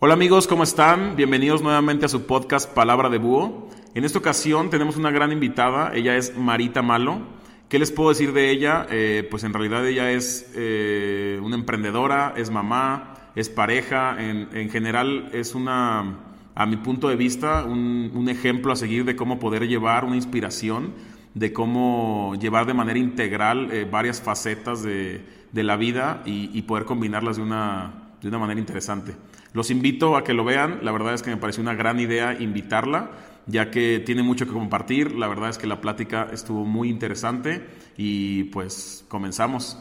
Hola amigos, ¿cómo están? Bienvenidos nuevamente a su podcast Palabra de Búho. En esta ocasión tenemos una gran invitada, ella es Marita Malo. ¿Qué les puedo decir de ella? Eh, pues en realidad ella es eh, una emprendedora, es mamá, es pareja, en, general es una, a mi punto de vista, un, ejemplo a seguir de cómo poder llevar una inspiración, de cómo llevar de manera integral eh, varias facetas de, la vida y, y poder combinarlas de una, de una manera interesante. Los invito a que lo vean, la verdad es que me pareció una gran idea invitarla, ya que tiene mucho que compartir, la verdad es que la plática estuvo muy interesante y pues comenzamos.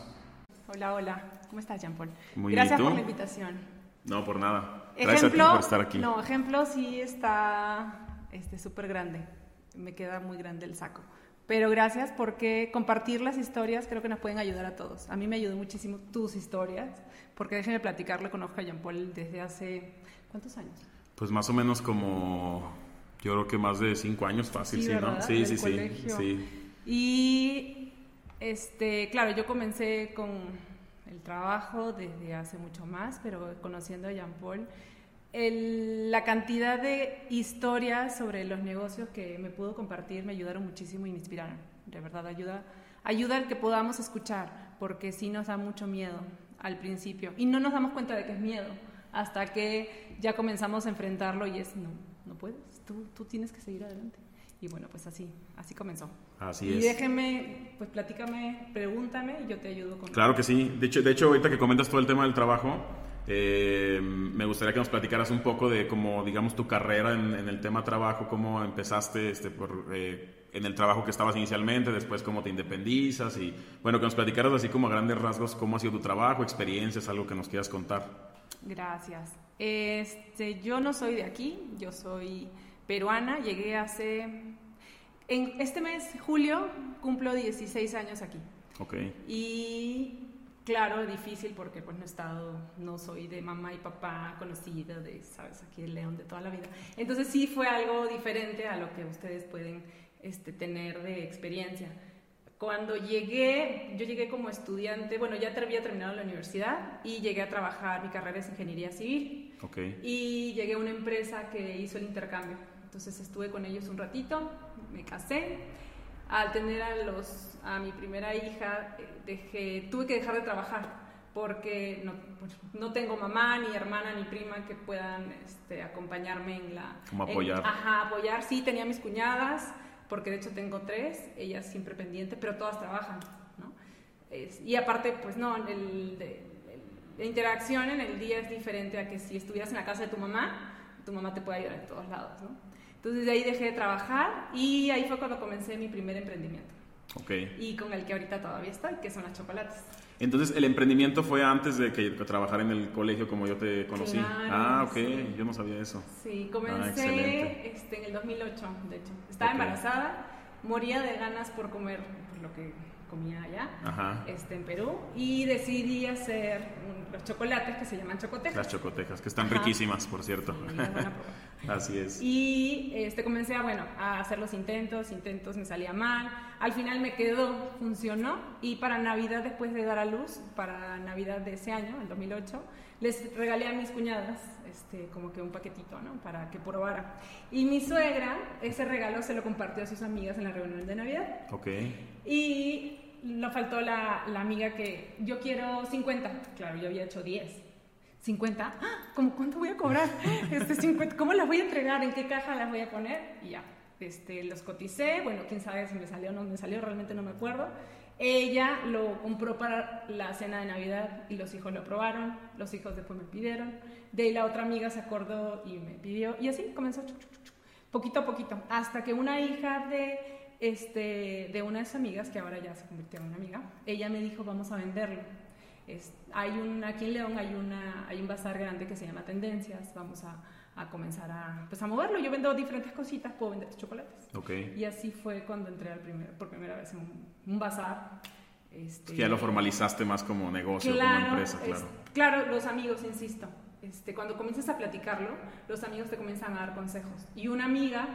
Hola, hola, ¿cómo estás Jean Paul? Muy Gracias por la invitación. No, por nada. Gracias ejemplo, a ti por estar aquí. No, ejemplo sí está súper este, grande, me queda muy grande el saco. Pero gracias porque compartir las historias creo que nos pueden ayudar a todos. A mí me ayudó muchísimo tus historias, porque déjenme platicarle, conozco a Jean Paul desde hace, ¿cuántos años? Pues más o menos como, yo creo que más de cinco años fácil, sí, ¿no? Sí, sí, sí, sí. Y, este, claro, yo comencé con el trabajo desde hace mucho más, pero conociendo a Jean Paul la cantidad de historias sobre los negocios que me pudo compartir me ayudaron muchísimo y me inspiraron. De verdad, ayuda, ayuda al que podamos escuchar, porque sí nos da mucho miedo al principio. Y no nos damos cuenta de que es miedo, hasta que ya comenzamos a enfrentarlo y es, no, no puedes, tú, tú tienes que seguir adelante. Y bueno, pues así, así comenzó. Así y déjeme, pues platícame, pregúntame y yo te ayudo con... Claro que sí. De hecho, de hecho ahorita que comentas todo el tema del trabajo, eh, me gustaría que nos platicaras un poco de cómo, digamos, tu carrera en, el tema trabajo, cómo empezaste este, por, eh, en el trabajo que estabas inicialmente, después cómo te independizas y, bueno, que nos platicaras así como a grandes rasgos cómo ha sido tu trabajo, experiencias, algo que nos quieras contar. Gracias. Este, yo no soy de aquí, yo soy peruana, llegué hace... En este mes, julio, cumplo 16 años aquí. Ok. Y claro, difícil porque pues no he estado, no soy de mamá y papá conocida, de, sabes, aquí el león de toda la vida. Entonces sí fue algo diferente a lo que ustedes pueden este, tener de experiencia. Cuando llegué, yo llegué como estudiante, bueno, ya había terminado la universidad y llegué a trabajar, mi carrera es ingeniería civil. Okay. Y llegué a una empresa que hizo el intercambio. Entonces estuve con ellos un ratito, me casé al tener a, los, a mi primera hija, dejé, tuve que dejar de trabajar porque no, pues, no, tengo mamá, ni hermana, ni prima que puedan este, acompañarme en la... Como apoyar. ajá, apoyar. Sí, tenía mis cuñadas, porque de hecho tengo tres, ellas siempre pendientes, pero todas trabajan, ¿no? y aparte, pues no, el, la interacción en el día es diferente a que si estuvieras en la casa de tu mamá, tu mamá te puede ayudar en todos lados, ¿no? Entonces de ahí dejé de trabajar y ahí fue cuando comencé mi primer emprendimiento. Y con el que ahorita todavía estoy, que son las chocolates. Entonces, ¿el emprendimiento fue antes de que trabajara en el colegio como yo te conocí? ah, ok, yo no sabía eso. Sí, comencé ah, este, en el 2008, de hecho. Estaba embarazada, moría de ganas por comer por lo que comía allá, Este, en Perú, y decidí hacer los chocolates que se llaman chocotejas. Las chocotejas, que están riquísimas, por cierto. Así es. Y este, comencé a, bueno, a hacer los intentos, intentos me salía mal, al final me quedó, funcionó, y para Navidad, después de dar a luz, para Navidad de ese año, el 2008, les regalé a mis cuñadas este, como que un paquetito, ¿no? Para que probara. Y mi suegra, ese regalo se lo compartió a sus amigas en la reunión de Navidad. Ok. Y nos faltó la, la amiga que yo quiero 50. Claro, yo había hecho 10. 50, ¿cómo cuánto voy a cobrar? Este 50, ¿Cómo las voy a entregar? ¿En qué caja las voy a poner? Y ya, este, los coticé, bueno, quién sabe si me salió o no me salió, realmente no me acuerdo. Ella lo compró para la cena de Navidad y los hijos lo probaron, los hijos después me pidieron, de ahí la otra amiga se acordó y me pidió, y así comenzó poquito a poquito, hasta que una hija de, este, de una de sus amigas, que ahora ya se convirtió en una amiga, ella me dijo, vamos a venderlo. Es, hay un, aquí en León hay, una, hay un bazar grande que se llama Tendencias, vamos a, a comenzar a, pues a moverlo. Yo vendo diferentes cositas, puedo vender chocolates. Okay. Y así fue cuando entré al primer, por primera vez en un, bazar. Este, ya lo formalizaste más como negocio, como empresa, claro. claro, los amigos, insisto. Este, cuando comienzas a platicarlo, los amigos te comienzan a dar consejos. Y una amiga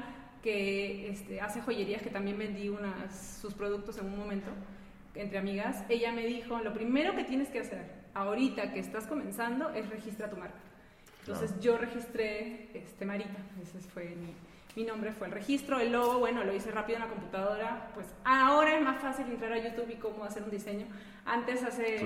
que este, hace joyerías, que también vendí unas, sus productos en un momento, entre amigas, ella me dijo, lo primero que tienes que hacer ahorita que estás comenzando es registrar tu marca Entonces yo registré este, Marita, ese fue mi, mi nombre, fue el registro, el logo, bueno, lo hice rápido en la computadora, pues ahora es más fácil entrar a YouTube y cómo hacer un diseño. Antes, hace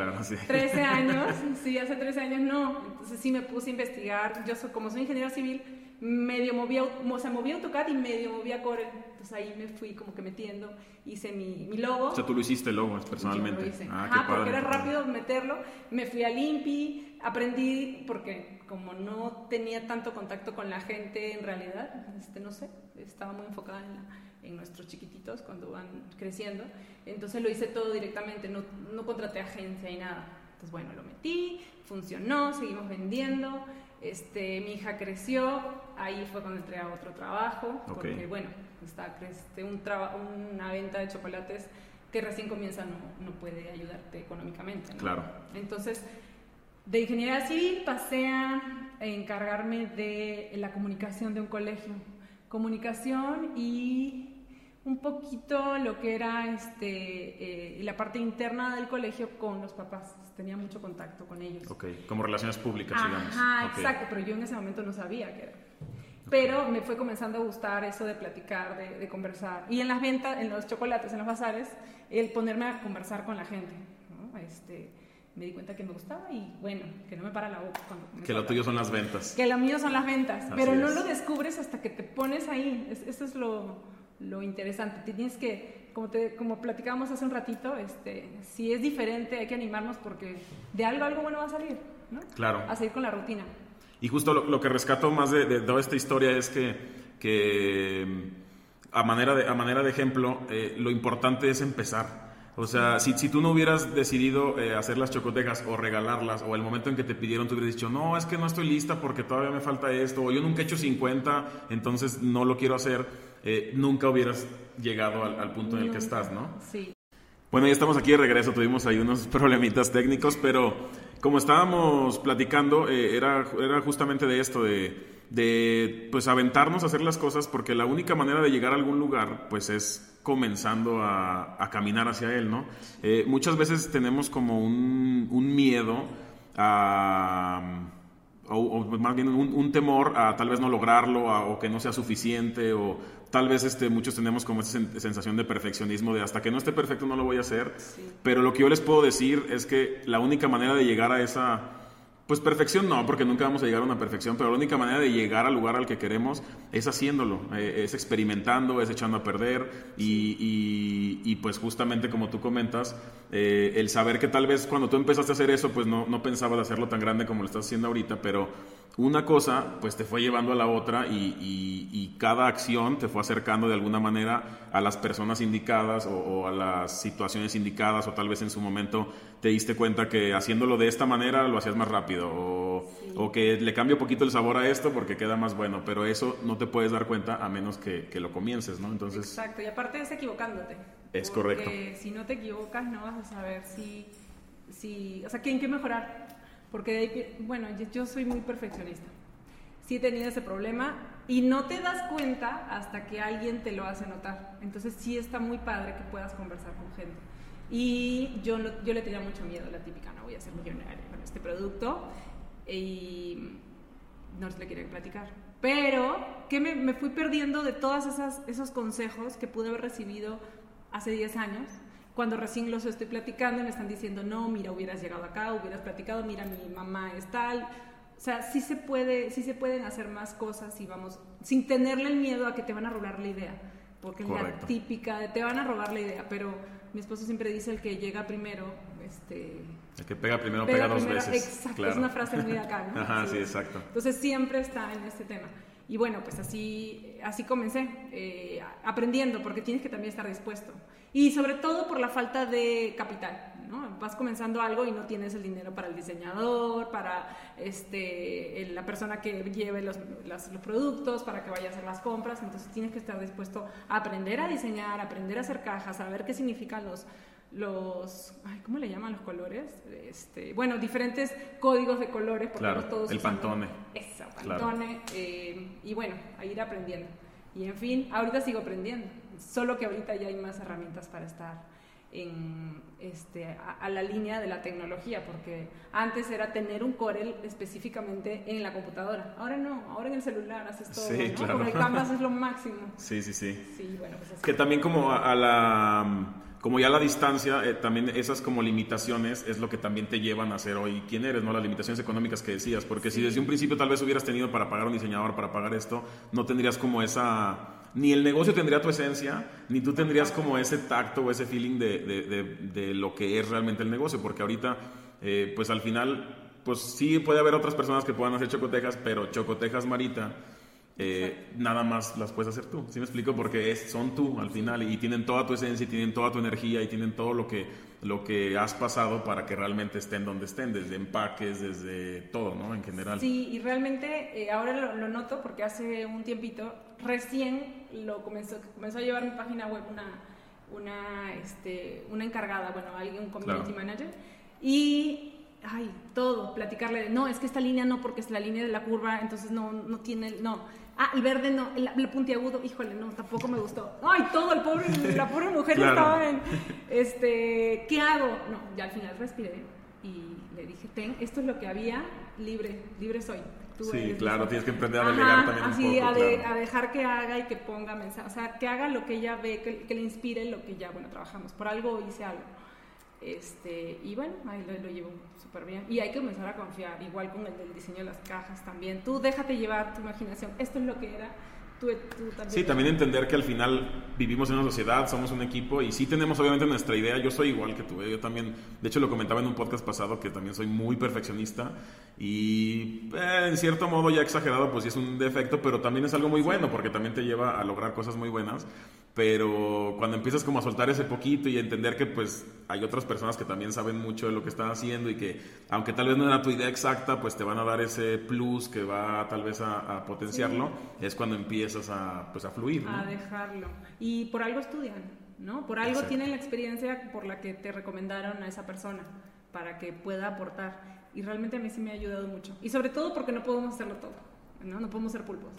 13 años, sí, hace 13 años no, entonces sí me puse a investigar, yo soy, como soy ingeniero civil, medio movía, o sea, movía AutoCAD y medio movía Corel. Entonces ahí me fui como que metiendo, hice mi, mi logo. O sea, tú lo hiciste el logo personalmente. Yo lo hice. Ah, Ajá, porque era rápido meterlo. Me fui al INPI, aprendí, porque como no tenía tanto contacto con la gente en realidad, este, no sé, estaba muy enfocada en, en nuestros chiquititos cuando van creciendo. Entonces lo hice todo directamente, no, no contraté agencia y nada. Entonces, bueno, lo metí, funcionó, seguimos vendiendo. Este, mi hija creció, ahí fue cuando entré a otro trabajo, porque bueno, está, este, un una venta de chocolates que recién comienza no, no puede ayudarte económicamente. Claro. Entonces, de ingeniería civil pasé a encargarme de la comunicación de un colegio. Comunicación y un poquito lo que era este, eh, la parte interna del colegio con los papás. Tenía mucho contacto con ellos. Ok, como relaciones públicas, digamos. Ajá, exacto, pero yo en ese momento no sabía qué era. Pero me fue comenzando a gustar eso de platicar, de, conversar. Y en las ventas, en los chocolates, en los bazares, el ponerme a conversar con la gente. Este, me di cuenta que me gustaba y bueno, que no me para la boca cuando... Que lo tuyo son las ventas. Que lo mío son las ventas, pero no lo descubres hasta que te pones ahí. eso es lo, lo interesante. Tienes que, como, te, como platicábamos hace un ratito, este, si es diferente hay que animarnos porque de algo algo bueno va a salir, ¿no? Claro. A seguir con la rutina. Y justo lo, que rescato más de, toda esta historia es que, que a, manera de, a manera de ejemplo, eh, lo importante es empezar. O sea, si, si, tú no hubieras decidido eh, hacer las chocotejas o regalarlas, o el momento en que te pidieron, tú hubieras dicho, no, es que no estoy lista porque todavía me falta esto, o yo nunca he hecho 50, entonces no lo quiero hacer, eh, nunca hubieras llegado al, punto en el que estás, ¿no? Sí. Bueno, ya estamos aquí de regreso, tuvimos ahí unos problemitas técnicos, pero como estábamos platicando, eh, era, era justamente de esto, de, de pues aventarnos a hacer las cosas, porque la única manera de llegar a algún lugar, pues es comenzando a, caminar hacia él, ¿no? Eh, muchas veces tenemos como un, miedo a, o, más bien un, temor a tal vez no lograrlo o que no sea suficiente o tal vez este, muchos tenemos como esa sensación de perfeccionismo de hasta que no esté perfecto no lo voy a hacer, pero lo que yo les puedo decir es que la única manera de llegar a esa pues perfección no, porque nunca vamos a llegar a una perfección, pero la única manera de llegar al lugar al que queremos es haciéndolo, eh, es experimentando, es echando a perder y, y, pues justamente como tú comentas, eh, el saber que tal vez cuando tú empezaste a hacer eso, pues no, no pensabas hacerlo tan grande como lo estás haciendo ahorita, pero una cosa pues te fue llevando a la otra y, cada acción te fue acercando de alguna manera a las personas indicadas o, a las situaciones indicadas o tal vez en su momento te diste cuenta que haciéndolo de esta manera lo hacías más rápido o, que le cambia un poquito el sabor a esto porque queda más bueno, pero eso no te puedes dar cuenta a menos que, lo comiences, ¿no? Entonces... Exacto, y aparte es equivocándote. Es correcto. si no te equivocas no vas a saber si, si o sea, ¿quién que mejorar? Porque, bueno, yo soy muy perfeccionista. Sí he tenido ese problema y no te das cuenta hasta que alguien te lo hace notar. Entonces sí está muy padre que puedas conversar con gente. Y yo, yo le tenía mucho miedo, la típica, no voy a ser millonaria con este producto. Y no se le quería platicar. Pero que me, me fui perdiendo de todos esos consejos que pude haber recibido hace 10 años cuando recién los estoy platicando me están diciendo, no, mira, hubieras llegado acá, hubieras platicado, mira, mi mamá es tal. O sea, sí se, puede, sí se pueden hacer más cosas y vamos, sin tenerle el miedo a que te van a robar la idea, porque es la típica de te van a robar la idea, pero mi esposo siempre dice el que llega primero, este... El que pega primero pega, dos veces. Exacto, es una frase muy acá, ¿no? Ajá, sí, exacto. Entonces siempre está en este tema. Y bueno, pues así, así comencé, eh, aprendiendo, porque tienes que también estar dispuesto. Y sobre todo por la falta de capital. ¿no? Vas comenzando algo y no tienes el dinero para el diseñador, para este, la persona que lleve los, los, productos, para que vaya a hacer las compras. Entonces tienes que estar dispuesto a aprender a diseñar, aprender a hacer cajas, a ver qué significan los, los ay, ¿cómo le llaman los colores? Este, bueno, diferentes códigos de colores, porque claro, todos el pantone. Eso, pantone, eh, y bueno, a ir aprendiendo. Y en fin, ahorita sigo aprendiendo, solo que ahorita ya hay más herramientas para estar en este, a, la línea de la tecnología, porque antes era tener un Corel específicamente en la computadora. Ahora no, ahora en el celular haces todo. Sí, claro. el Canvas es lo máximo. Sí, sí, sí. sí bueno, pues Que también como a, la como ya la distancia, eh, también esas como limitaciones es lo que también te llevan a ser hoy quién eres, ¿no? Las limitaciones económicas que decías, porque si desde un principio tal vez hubieras tenido para pagar un diseñador, para pagar esto, no tendrías como esa ni el negocio tendría tu esencia, ni tú tendrías como ese tacto o ese feeling de, de, de, lo que es realmente el negocio, porque ahorita, eh, pues al final, pues sí puede haber otras personas que puedan hacer chocotejas, pero chocotejas Marita, eh, nada más las puedes hacer tú. ¿Sí me explico? Porque es, son tú al final y tienen toda tu esencia, y tienen toda tu energía y tienen todo lo que, lo que has pasado para que realmente estén donde estén, desde empaques, desde todo, ¿no? En general. Sí, y realmente eh, ahora lo, lo, noto porque hace un tiempito recién lo comenzó, comenzó a llevar mi página web una, una, este, una encargada, bueno, alguien, un community manager, y ay, todo, platicarle de, no, es que esta línea no, porque es la línea de la curva, entonces no, no tiene, no. Ah, el verde no, el, puntiagudo, híjole, no, tampoco me gustó. Ay, todo, el pobre, la pobre mujer estaba en, este, ¿qué hago? No, ya al final respiré y le dije, ten, esto es lo que había, libre, libre soy sí, claro, tienes que aprender a delegar también así, a, a, dejar que haga y que ponga mensajes, o sea, que haga lo que ella ve, que, le inspire lo que ya, bueno, trabajamos. Por algo hice algo. Este, y bueno, ahí lo, lo llevo súper bien. Y hay que comenzar a confiar, igual con el del diseño de las cajas también. Tú déjate llevar tu imaginación. Esto es lo que era Sí, también entender que al final vivimos en una sociedad, somos un equipo y sí tenemos obviamente nuestra idea. Yo soy igual que tú, ¿eh? yo también, de hecho lo comentaba en un podcast pasado que también soy muy perfeccionista y eh, en cierto modo ya exagerado pues sí es un defecto, pero también es algo muy bueno porque también te lleva a lograr cosas muy buenas pero cuando empiezas como a soltar ese poquito y a entender que pues hay otras personas que también saben mucho de lo que están haciendo y que aunque tal vez no era tu idea exacta, pues te van a dar ese plus que va tal vez a, potenciarlo, es cuando empiezas a, pues, a fluir. ¿no? A dejarlo. Y por algo estudian, ¿no? Por algo tienen la experiencia por la que te recomendaron a esa persona para que pueda aportar. Y realmente a mí sí me ha ayudado mucho. Y sobre todo porque no podemos hacerlo todo, ¿no? No podemos ser pulpos.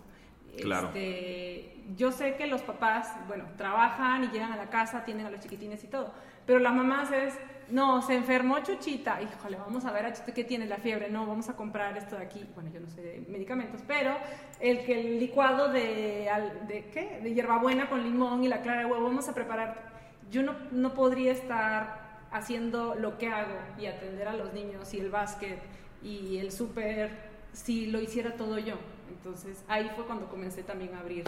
Claro. Este, yo sé que los papás, bueno, trabajan y llegan a la casa, tienen a los chiquitines y todo, pero las mamás es, no, se enfermó Chuchita, híjole, vamos a ver a Chuchita qué tiene la fiebre, no, vamos a comprar esto de aquí, bueno, yo no sé de medicamentos, pero el que el licuado de, de ¿qué? De hierbabuena con limón y la clara de huevo, vamos a preparar, yo no, no podría estar haciendo lo que hago y atender a los niños y el básquet y el súper si lo hiciera todo yo. Entonces ahí fue cuando comencé también a abrir,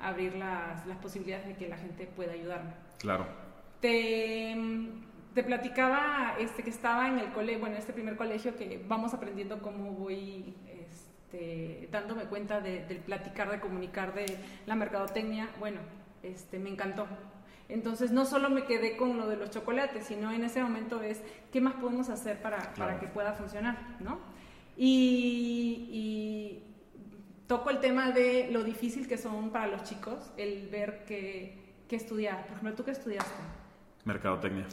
abrir las, las posibilidades de que la gente pueda ayudarme. Claro. Te, te platicaba este, que estaba en el colegio, bueno, en este primer colegio que vamos aprendiendo cómo voy este, dándome cuenta de, del platicar, de comunicar, de la mercadotecnia. Bueno, este, me encantó. Entonces no solo me quedé con lo de los chocolates, sino en ese momento es qué más podemos hacer para, para que pueda funcionar, ¿no? Y, y, toco el tema de lo difícil que son para los chicos el ver qué, estudiar. Por ejemplo, ¿tú qué estudiaste? Mercadotecnia.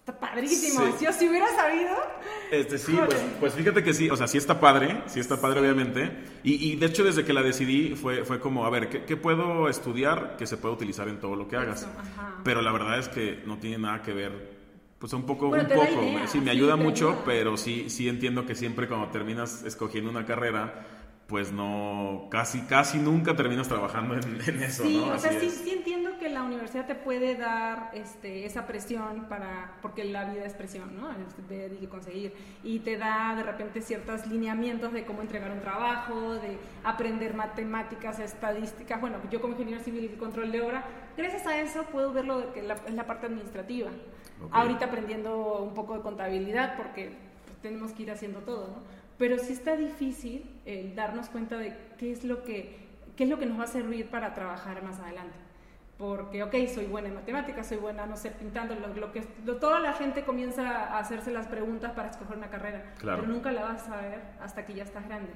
Está padrísimo. Si yo si hubiera sabido. Este sí, pues, pues, fíjate que sí, o sea, sí está padre, sí está padre, obviamente. Y, y, de hecho, desde que la decidí, fue, fue como, a ver, ¿qué, ¿qué, puedo estudiar que se pueda utilizar en todo lo que hagas? Pero la verdad es que no tiene nada que ver. Pues un poco, un poco, sí, me ayuda mucho, pero sí, sí entiendo que siempre cuando terminas escogiendo una carrera, pues no, casi, casi nunca terminas trabajando en, eso, sí, ¿no? o sea, sí, sí, entiendo que la universidad te puede dar este, esa presión para, porque la vida es presión, ¿no? De, de, conseguir, y te da de repente ciertos lineamientos de cómo entregar un trabajo, de aprender matemáticas, estadísticas, bueno, yo como ingeniero civil y control de obra, gracias a eso puedo verlo que es la parte administrativa. Ahorita aprendiendo un poco de contabilidad porque tenemos que ir haciendo todo, ¿no? Pero sí está difícil el darnos cuenta de qué es lo que, qué es lo que nos va a servir para trabajar más adelante. Porque, ok, soy buena en matemáticas, soy buena, no sé, pintando, lo, que toda la gente comienza a hacerse las preguntas para escoger una carrera, pero nunca la vas a ver hasta que ya estás grande.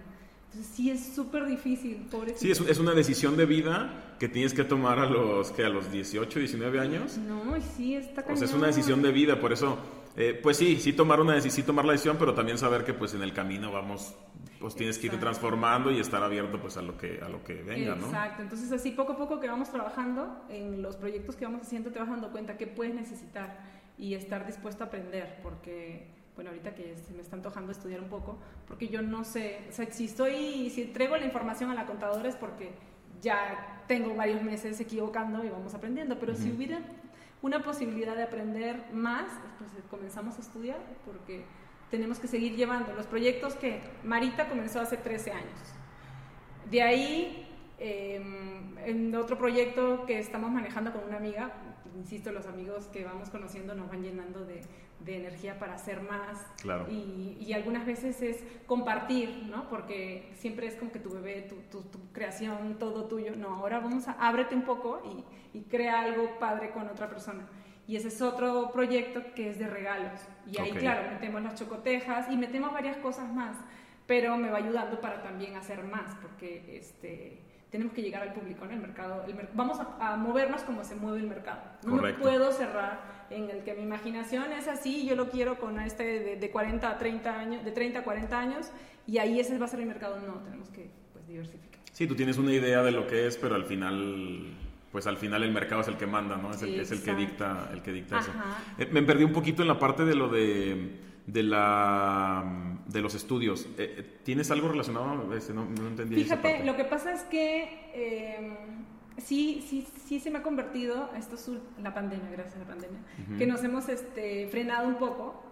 Entonces sí es súper difícil, pobre. Sí, es, es, una decisión de vida que tienes que tomar a los, que a los 18, 19 años. No, sí, está O sea, es una decisión de vida, por eso eh, pues sí, sí tomar una sí tomar la decisión, pero también saber que pues en el camino vamos, pues tienes que ir transformando y estar abierto pues a lo que a lo que venga, ¿no? Exacto. Entonces así poco a poco que vamos trabajando en los proyectos que vamos haciendo te vas dando cuenta que puedes necesitar y estar dispuesto a aprender, porque bueno, ahorita que se me está antojando estudiar un poco, porque yo no sé, o sea, si estoy, si traigo la información a la contadora es porque ya tengo varios meses equivocando y vamos aprendiendo, pero si hubiera una posibilidad de aprender más, pues comenzamos a estudiar porque tenemos que seguir llevando los proyectos que Marita comenzó hace 13 años. De ahí, em, en otro proyecto que estamos manejando con una amiga, insisto, los amigos que vamos conociendo nos van llenando de, de energía para hacer más. Claro. Y, y, algunas veces es compartir, ¿no? Porque siempre es como que tu bebé, tu, tu, creación, todo tuyo. No, ahora vamos a ábrete un poco y, y, crea algo padre con otra persona. Y ese es otro proyecto que es de regalos. Y ahí, claro, metemos las chocotejas y metemos varias cosas más. Pero me va ayudando para también hacer más, porque este tenemos que llegar al público, en El mercado, el vamos a, movernos como se mueve el mercado. No me puedo cerrar en el que mi imaginación es así, yo lo quiero con este de, 40 a 30 años, de 30 a 40 años, y ahí ese va a ser el mercado. No, tenemos que pues, diversificar. Sí, tú tienes una idea de lo que es, pero al final pues al final el mercado es el que manda, ¿no? Es, el, es el, que dicta, el que dicta eso. Eh, me perdí un poquito en la parte de lo de de, la, de los estudios. Eh, eh, ¿Tienes algo relacionado? No, no entendí. Fíjate, lo que pasa es que em, sí, sí, sí se me ha convertido, esto es la pandemia, gracias a la pandemia, que nos hemos este, frenado un poco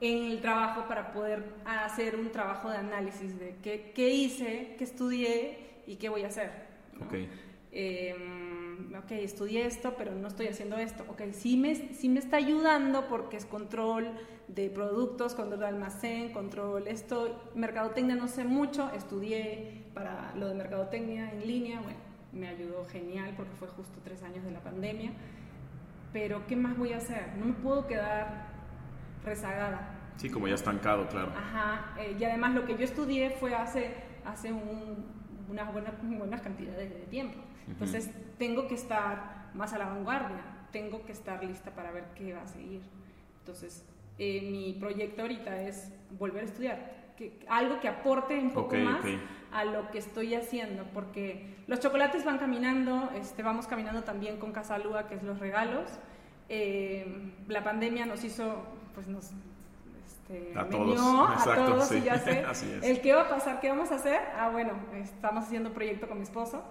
en el trabajo para poder hacer un trabajo de análisis de qué, qué hice, qué estudié y qué voy a hacer. Okay. Em, ok, estudié esto, pero no estoy haciendo esto. Ok, sí me, sí me está ayudando porque es control de productos, control de almacén, control esto. Mercadotecnia no sé mucho, estudié para lo de mercadotecnia en línea, bueno, me ayudó genial porque fue justo tres años de la pandemia. Pero, ¿qué más voy a hacer? No me puedo quedar rezagada. Sí, como ya estancado, claro. Ajá, eh, y además lo que yo estudié fue hace, hace un, unas buenas, buenas cantidades de tiempo. Entonces, tengo que estar más a la vanguardia, tengo que estar lista para ver qué va a seguir. Entonces, eh, mi proyecto ahorita es volver a estudiar, que, algo que aporte un poco más a lo que estoy haciendo, porque los chocolates van caminando, este, vamos caminando también con Casalúa, que es los regalos. Eh, la pandemia nos hizo, pues nos este, a todos, a todos y ya sé el qué va a pasar, qué vamos a hacer. Ah, bueno, estamos haciendo un proyecto con mi esposo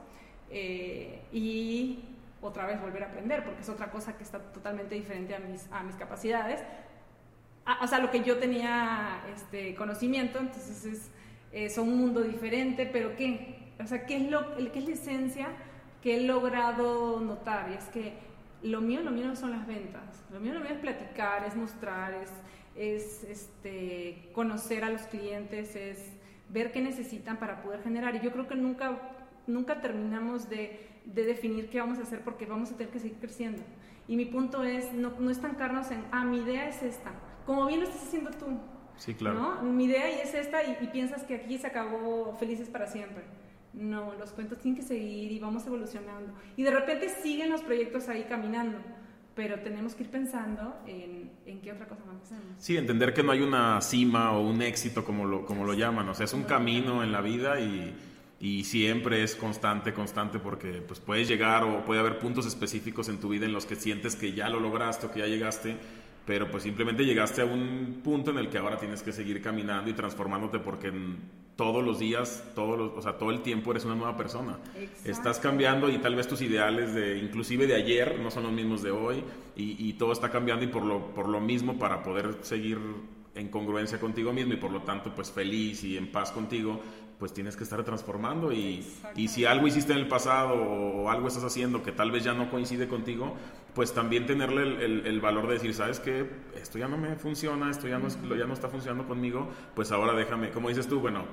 eh, y otra vez volver a aprender, porque es otra cosa que está totalmente diferente a mis, a mis capacidades. Ah, o sea, lo que yo tenía este, conocimiento, entonces es, es, un mundo diferente, pero ¿qué? O sea, ¿qué es, lo, ¿qué es la esencia que he logrado notar? Y es que lo mío, lo mío no son las ventas, lo mío, lo mío es platicar, es mostrar, es, es este, conocer a los clientes, es ver qué necesitan para poder generar. Y yo creo que nunca nunca terminamos de, de, definir qué vamos a hacer porque vamos a tener que seguir creciendo. Y mi punto es no, no estancarnos en, ah, mi idea es esta, como bien lo estás haciendo tú. Sí, claro. ¿no? Mi idea es esta y, piensas que aquí se acabó felices para siempre. No, los cuentos tienen que seguir y vamos evolucionando. Y de repente siguen los proyectos ahí caminando, pero tenemos que ir pensando en, en qué otra cosa vamos a hacer. Sí, entender que no hay una cima o un éxito como lo, como lo llaman, o sea, es un camino en la vida y y siempre es constante, constante porque pues puedes llegar o puede haber puntos específicos en tu vida en los que sientes que ya lo lograste o que ya llegaste, pero pues simplemente llegaste a un punto en el que ahora tienes que seguir caminando y transformándote porque todos los días, todos los, o sea, todo el tiempo eres una nueva persona. Estás cambiando y tal vez tus ideales de inclusive de ayer no son los mismos de hoy y, y todo está cambiando y por lo, por lo mismo para poder seguir en congruencia contigo mismo y por lo tanto pues feliz y en paz contigo, pues tienes que estar transformando y, y, si algo hiciste en el pasado o algo estás haciendo que tal vez ya no coincide contigo, pues también tenerle el, el, valor de decir, sabes que esto ya no me funciona, esto ya no, ya no está funcionando conmigo, pues ahora déjame, como dices tú, bueno,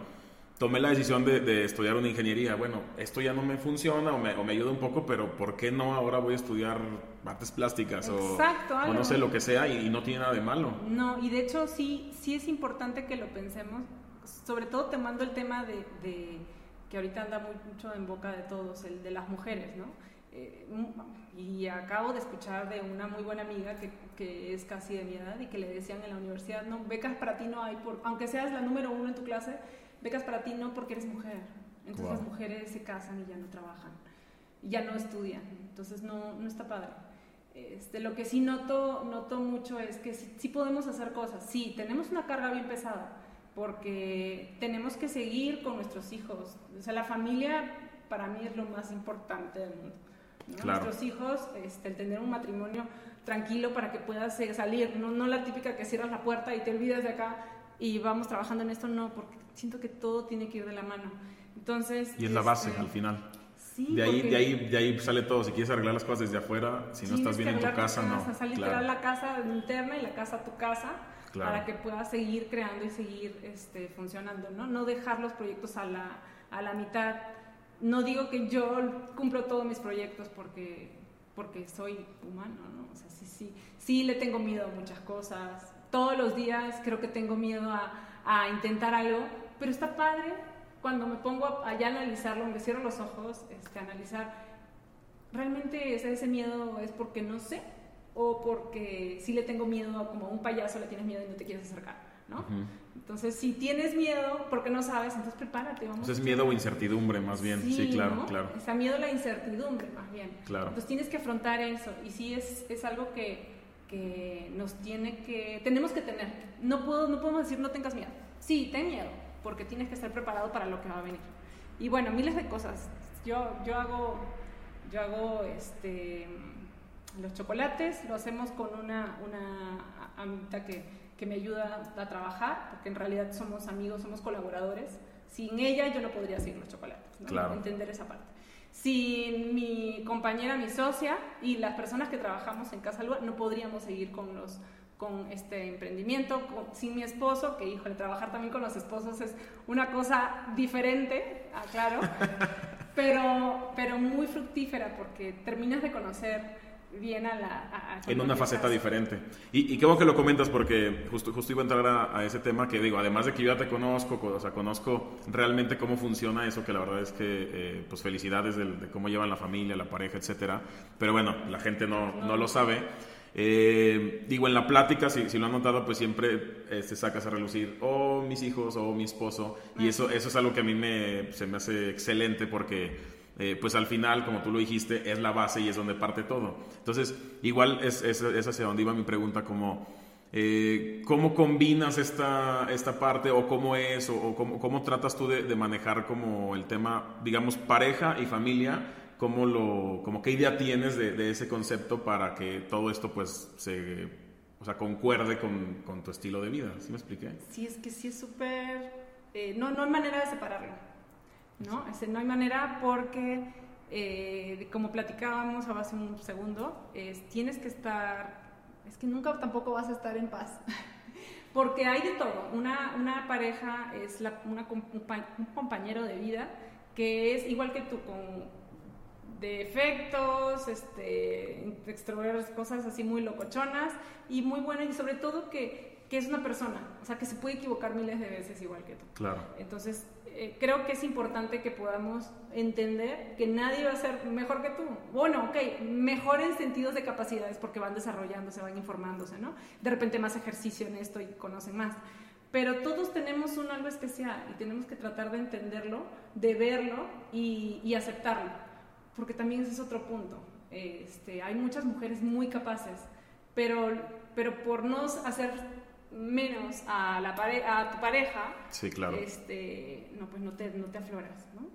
tomé la decisión de, de, estudiar una ingeniería, bueno, esto ya no me funciona o me, o me, ayuda un poco, pero ¿por qué no ahora voy a estudiar artes plásticas o, o, no sé lo que sea y, y, no tiene nada de malo? No, y de hecho sí, sí es importante que lo pensemos sobre todo te mando el tema de, que ahorita anda mucho en boca de todos, el de las mujeres, ¿no? Eh, y acabo de escuchar de una muy buena amiga que, que, es casi de mi edad y que le decían en la universidad, no, becas para ti no hay, por, aunque seas la número uno en tu clase, becas para ti no porque eres mujer. Entonces las mujeres se casan y ya no trabajan, ya no estudian, entonces no, no está padre. Este, lo que sí noto, noto mucho es que sí, podemos hacer cosas, sí, tenemos una carga bien pesada, porque tenemos que seguir con nuestros hijos. O sea, la familia para mí es lo más importante del mundo. Nuestros hijos, este, el tener un matrimonio tranquilo para que puedas eh, salir, no, no la típica que cierras la puerta y te olvidas de acá y vamos trabajando en esto, no, porque siento que todo tiene que ir de la mano. Entonces... Y es la base este, al final. Sí, de, ahí, de, ahí, de ahí sale todo. Si quieres arreglar las cosas desde afuera, si no estás bien en tu casa, no. O sea, literal la casa interna y la casa tu casa para que puedas seguir creando y seguir este, funcionando, ¿no? No dejar los proyectos a la, a la mitad no digo que yo cumplo todos mis proyectos porque, porque soy humano, ¿no? O sea, sí, sí, sí le tengo miedo a muchas cosas. Todos los días creo que tengo miedo a, a intentar algo, pero está padre cuando me pongo allá a analizarlo, me cierro los ojos, este, analizar, realmente ese, ese miedo es porque no sé o porque sí le tengo miedo, como a un payaso le tienes miedo y no te quieres acercar, ¿no? Entonces, si tienes miedo porque no sabes, entonces prepárate. Vamos entonces, es miedo o incertidumbre, más bien. Sí, claro, claro. O sea, miedo a la incertidumbre, más bien. Claro. Entonces, tienes que afrontar eso. Y sí, es, es algo que, que, nos tiene que. Tenemos que tener. No, puedo, no podemos decir no tengas miedo. Sí, ten miedo, porque tienes que estar preparado para lo que va a venir. Y bueno, miles de cosas. Yo, yo hago. Yo hago este. Los chocolates, lo hacemos con una, una amita que que me ayuda a trabajar, porque en realidad somos amigos, somos colaboradores. Sin ella yo no podría seguir los chocolates, ¿no? entender esa parte. Sin mi compañera, mi socia y las personas que trabajamos en Casa Lua, no podríamos seguir con los con este emprendimiento, sin mi esposo, que híjole, trabajar también con los esposos es una cosa diferente, ah, claro, pero, pero muy fructífera porque terminas de conocer bien a la... en una faceta diferente. Y, y, qué bueno que lo comentas porque justo, justo iba a entrar a, ese tema que digo, además de que yo ya te conozco, o sea, conozco realmente cómo funciona eso, que la verdad es que, eh, pues felicidades de, cómo llevan la familia, la pareja, etcétera. Pero bueno, la gente no, no. lo sabe. Eh, digo, en la plática, si, si, lo han notado, pues siempre eh, se sacas a relucir o mis hijos o mi esposo. Y eso, eso es algo que a mí me, se me hace excelente porque eh, pues al final, como tú lo dijiste, es la base y es donde parte todo. Entonces, igual es, es, hacia donde iba mi pregunta, como, eh, ¿cómo combinas esta, esta parte o cómo es o, cómo, cómo, tratas tú de, manejar como el tema, digamos, pareja y familia? ¿Cómo lo, como qué idea tienes de, ese concepto para que todo esto pues se, o sea, concuerde con, con tu estilo de vida? ¿Sí me expliqué? Sí, es que sí es súper... Eh, no, no hay manera de separarlo ¿no? no hay manera porque, eh, como platicábamos hace un segundo, tienes que estar, es que nunca tampoco vas a estar en paz. porque hay de todo. Una, una pareja es la, una, un compañero de vida que es igual que tú, con defectos, este, cosas así muy locochonas y muy buenas y sobre todo que, que, es una persona, o sea, que se puede equivocar miles de veces igual que tú. Claro. Entonces, eh, creo que es importante que podamos entender que nadie va a ser mejor que tú. Bueno, ok, mejor en sentidos de capacidades porque van desarrollándose, van informándose, ¿no? De repente más ejercicio en esto y conocen más. Pero todos tenemos un algo especial y tenemos que tratar de entenderlo, de verlo y, y aceptarlo. Porque también ese es otro punto. Este, hay muchas mujeres muy capaces, pero, pero por no hacer menos a, la a tu pareja, sí, claro. este, no, pues no te, no te afloras, ¿no?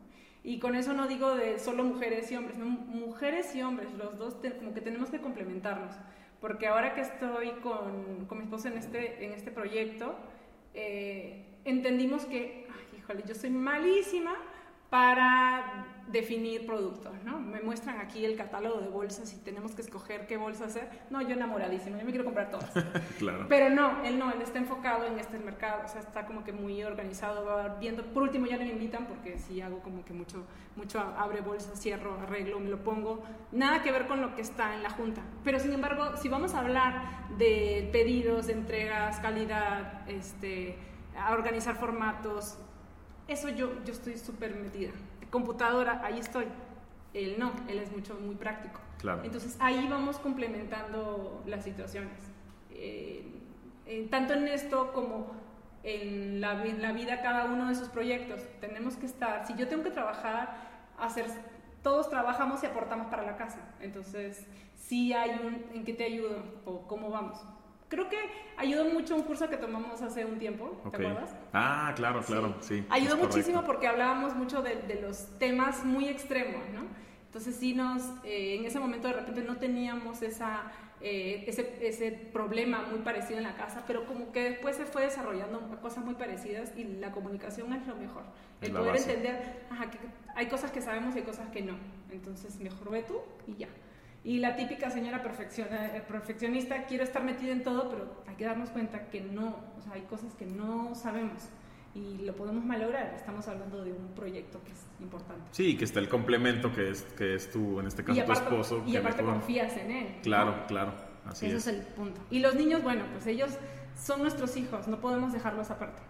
Y con eso no digo de solo mujeres y hombres, no, mujeres y hombres, los dos como que tenemos que complementarnos, porque ahora que estoy con, con mi esposo en este, en este proyecto, eh, entendimos que, ay, híjole, yo soy malísima para definir productos, ¿no? Me muestran aquí el catálogo de bolsas y tenemos que escoger qué bolsa hacer. No, yo enamoradísima, yo me quiero comprar todas. claro. Pero no, él no, él está enfocado en este mercado, o sea, está como que muy organizado, va viendo. Por último, ya no me invitan porque sí hago como que mucho, mucho abre bolsas, cierro, arreglo, me lo pongo. Nada que ver con lo que está en la junta. Pero sin embargo, si vamos a hablar de pedidos, entregas, calidad, este, a organizar formatos, eso yo, yo estoy súper metida. Computadora, ahí estoy. Él no, él es mucho, muy práctico. Claro. Entonces ahí vamos complementando las situaciones. Eh, eh, tanto en esto como en la, en la vida cada uno de sus proyectos. Tenemos que estar, si yo tengo que trabajar, hacer, todos trabajamos y aportamos para la casa. Entonces, sí hay un, ¿en qué te ayudo? ¿O cómo vamos? Creo que ayudó mucho un curso que tomamos hace un tiempo, ¿te Ok. acuerdas? Ah, claro, claro, sí. Ayudó es correcto. muchísimo porque hablábamos mucho de, de los temas muy extremos, ¿no? Entonces sí nos, eh, en ese momento de repente no teníamos esa, eh, ese, ese problema muy parecido en la casa, pero como que después se fue desarrollando cosas muy parecidas y la comunicación es lo mejor. El poder base. entender, ajá, que hay cosas que sabemos y hay cosas que no. Entonces mejor ve tú y ya. Y la típica señora eh, perfeccionista, quiero estar metida en todo, pero hay que darnos cuenta que no, o sea, hay cosas que no sabemos y lo podemos malograr. Estamos hablando de un proyecto que es importante. Sí, que está el complemento que es, que es tu, en este caso, tu esposo. y aparte confías en él. ¿no? Claro, claro, así Ese es. es el punto. Y los niños, bueno, pues ellos son nuestros hijos, no podemos dejarlos aparte.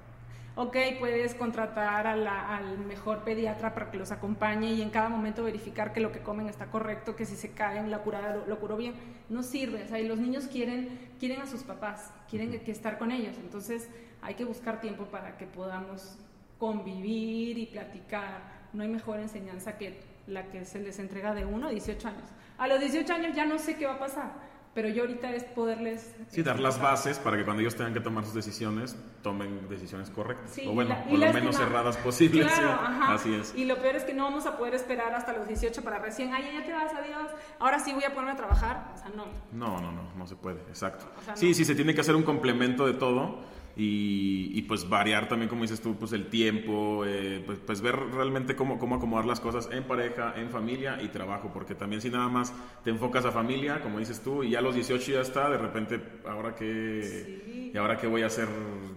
Ok, puedes contratar a la- al mejor pediatra para que los acompañe y en cada momento verificar que lo que comen está correcto, que si se caen la curada lo, lo curó bien. No sirve, o sea, y los niños quieren, quieren a sus papás, quieren que, que estar con ellos. Entonces hay que buscar tiempo para que podamos convivir y platicar. No hay mejor enseñanza que la que se les entrega de 1 a 18 años. A los 18 años ya no sé qué va a pasar, pero yo ahorita es poderles... Sí, dar las explicar. bases para que cuando ellos tengan que tomar sus decisiones, tomen decisiones correctas. Sí, o bueno, la- por lo menos cerradas posibles. sí. Claro, ajá. Así es. Y lo peor es que no vamos a poder esperar hasta los 18 para recién, ay, ya te vas, adiós, ahora sí voy a ponerme a trabajar. O sea, no. No, no, no, no se puede, exacto. O sea, sí, sí, se tiene que hacer un complemento de todo y, y, pues variar también, como dices tú, pues el tiempo, eh, pues, pues ver realmente cómo, cómo acomodar las cosas en pareja, en familia y trabajo, porque también si nada más te enfocas a familia, como dices tú, y ya a los 18 ya está, de repente, ahora Sí. y ahora qué voy a hacer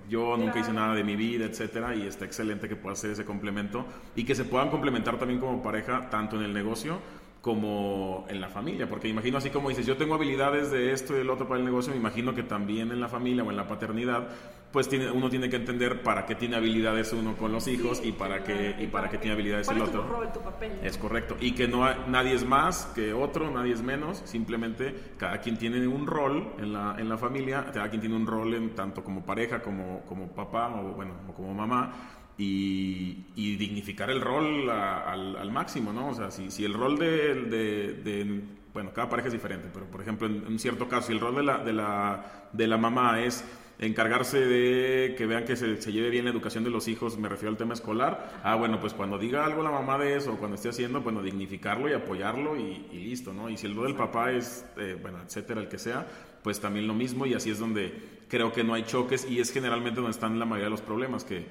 yo, nunca hice nada de mi vida, etcétera, y está excelente que pueda hacer ese complemento y que se puedan complementar también como pareja, tanto en el negocio como en la familia, porque imagino así como dices, yo tengo habilidades de esto y del otro para el negocio, me imagino que también en la familia o en la paternidad, pues tiene, uno tiene que entender para qué tiene habilidades uno con los hijos y para qué y para qué tiene habilidades ¿Cuál el es tu otro. rol, tu papel? Es correcto. Y que no hay- nadie es más que otro, nadie es menos. Simplemente cada quien tiene un rol en la, en la familia, cada quien tiene un rol en tanto como pareja, como, como papá o bueno, o como mamá. Y, dignificar el rol al, máximo, ¿no? O sea, si, el rol de, Bueno, cada pareja es diferente, pero por ejemplo, en, en cierto caso, si el rol de la, de la, de la mamá es encargarse de que vean que se, se lleve bien la educación de los hijos, me refiero al tema escolar, ah, bueno, pues cuando diga algo la mamá de eso, cuando esté haciendo, bueno, dignificarlo y apoyarlo y, y listo, ¿no? Y si el rol del papá es, eh, bueno, etcétera, el que sea, pues también lo mismo y así es donde creo que no hay choques y es generalmente donde están la mayoría de los problemas, que,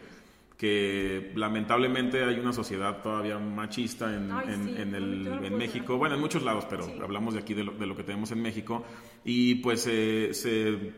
que lamentablemente hay una sociedad todavía machista en, Ay, en- sí, en no, el- en México, bueno, en muchos lados, pero Sí. hablamos de aquí de lo, de lo que tenemos en México, y pues eh, se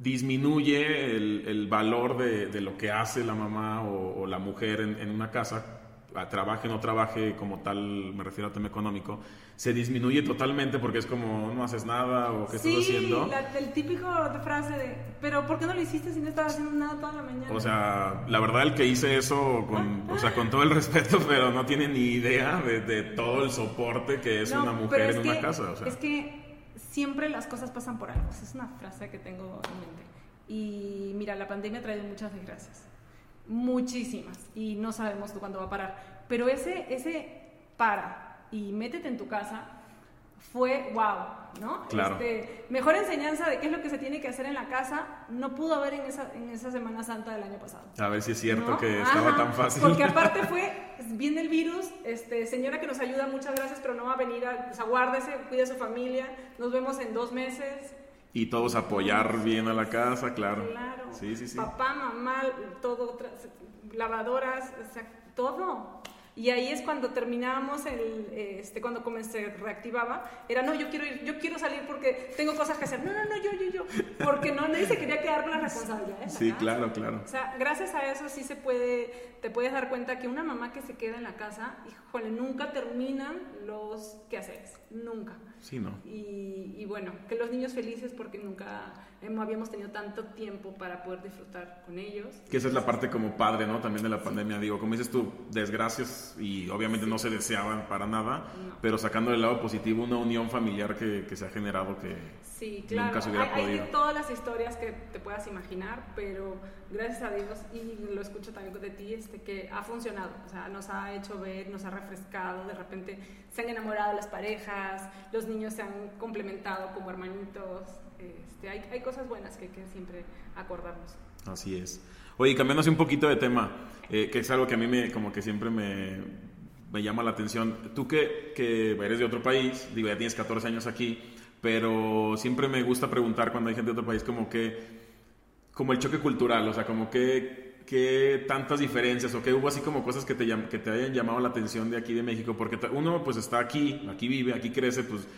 disminuye el, el valor de, de lo que hace la mamá o, o la mujer en, en una casa, trabaje o no trabaje como tal, me refiero al tema económico, se disminuye totalmente porque es como no haces nada o qué sí, estás haciendo. la- el típico de frase de, pero ¿por qué no lo hiciste si no estabas haciendo nada toda la mañana? O sea, la verdad el que hice eso con, o sea, con todo el respeto, pero no tiene ni idea de, de todo el soporte que es No, una mujer es en una que- casa. O sea. Es que siempre las cosas pasan por algo. Es una frase que tengo en mente. Y mira, la pandemia ha traído muchas desgracias. Muchísimas. Y no sabemos cuándo va a parar. Pero ese, ese para y métete en tu casa fue wow, ¿no? Claro. Este, mejor enseñanza de qué es lo que se tiene que hacer en la casa no pudo haber en esa, en esa Semana Santa del año pasado. A ver si es cierto ¿no? que estaba tan fácil. Porque aparte fue, viene el virus, este, señora que nos ayuda, muchas gracias, pero no va a venir, a, o sea, guárdese, cuide a su familia, nos vemos en dos meses. Y todos apoyar bien a la casa, claro. Claro. Sí, sí, sí. Papá, mamá, todo, lavadoras, o sea, todo. Y ahí es cuando terminábamos el, eh, este, cuando comencé, reactivaba, era no, yo quiero ir, yo quiero salir porque tengo cosas que hacer. No, no, no, yo, yo, yo. Porque no, nadie se quería quedar con la responsabilidad. Sí, claro, claro. O sea, gracias a eso sí se puede, te puedes dar cuenta que una mamá que se queda en la casa, híjole, nunca terminan los quehaceres, nunca. Sí, ¿no? Y, y bueno, que los niños felices porque nunca hemos- habíamos tenido tanto tiempo para poder disfrutar con ellos. Que esa es la parte como padre, ¿no? También de la pandemia. Digo, como dices tú, desgracias y obviamente no se deseaban para nada, pero sacando del lado positivo una unión familiar que, que se ha generado que sí, claro. nunca se hubiera hay, podido. Hay todas las historias que te puedas imaginar, pero gracias a Dios, y lo escucho también de ti, este, que ha funcionado, o sea, nos ha hecho ver, nos ha refrescado, de repente se han enamorado las parejas, los niños se han complementado como hermanitos, este, hay, hay cosas buenas que hay que siempre acordarnos. Así es. Oye, cambiando así un poquito de tema, eh, que es algo que a mí me, como que siempre me, me llama la atención. Tú que, que eres de otro país, digo, ya tienes 14 años aquí, pero siempre me gusta preguntar cuando hay gente de otro país como que, como el choque cultural, o sea, como que, tantas diferencias o que hubo así como cosas que te, que te hayan llamado la atención de aquí de México, porque uno pues está aquí, aquí vive, aquí crece, pues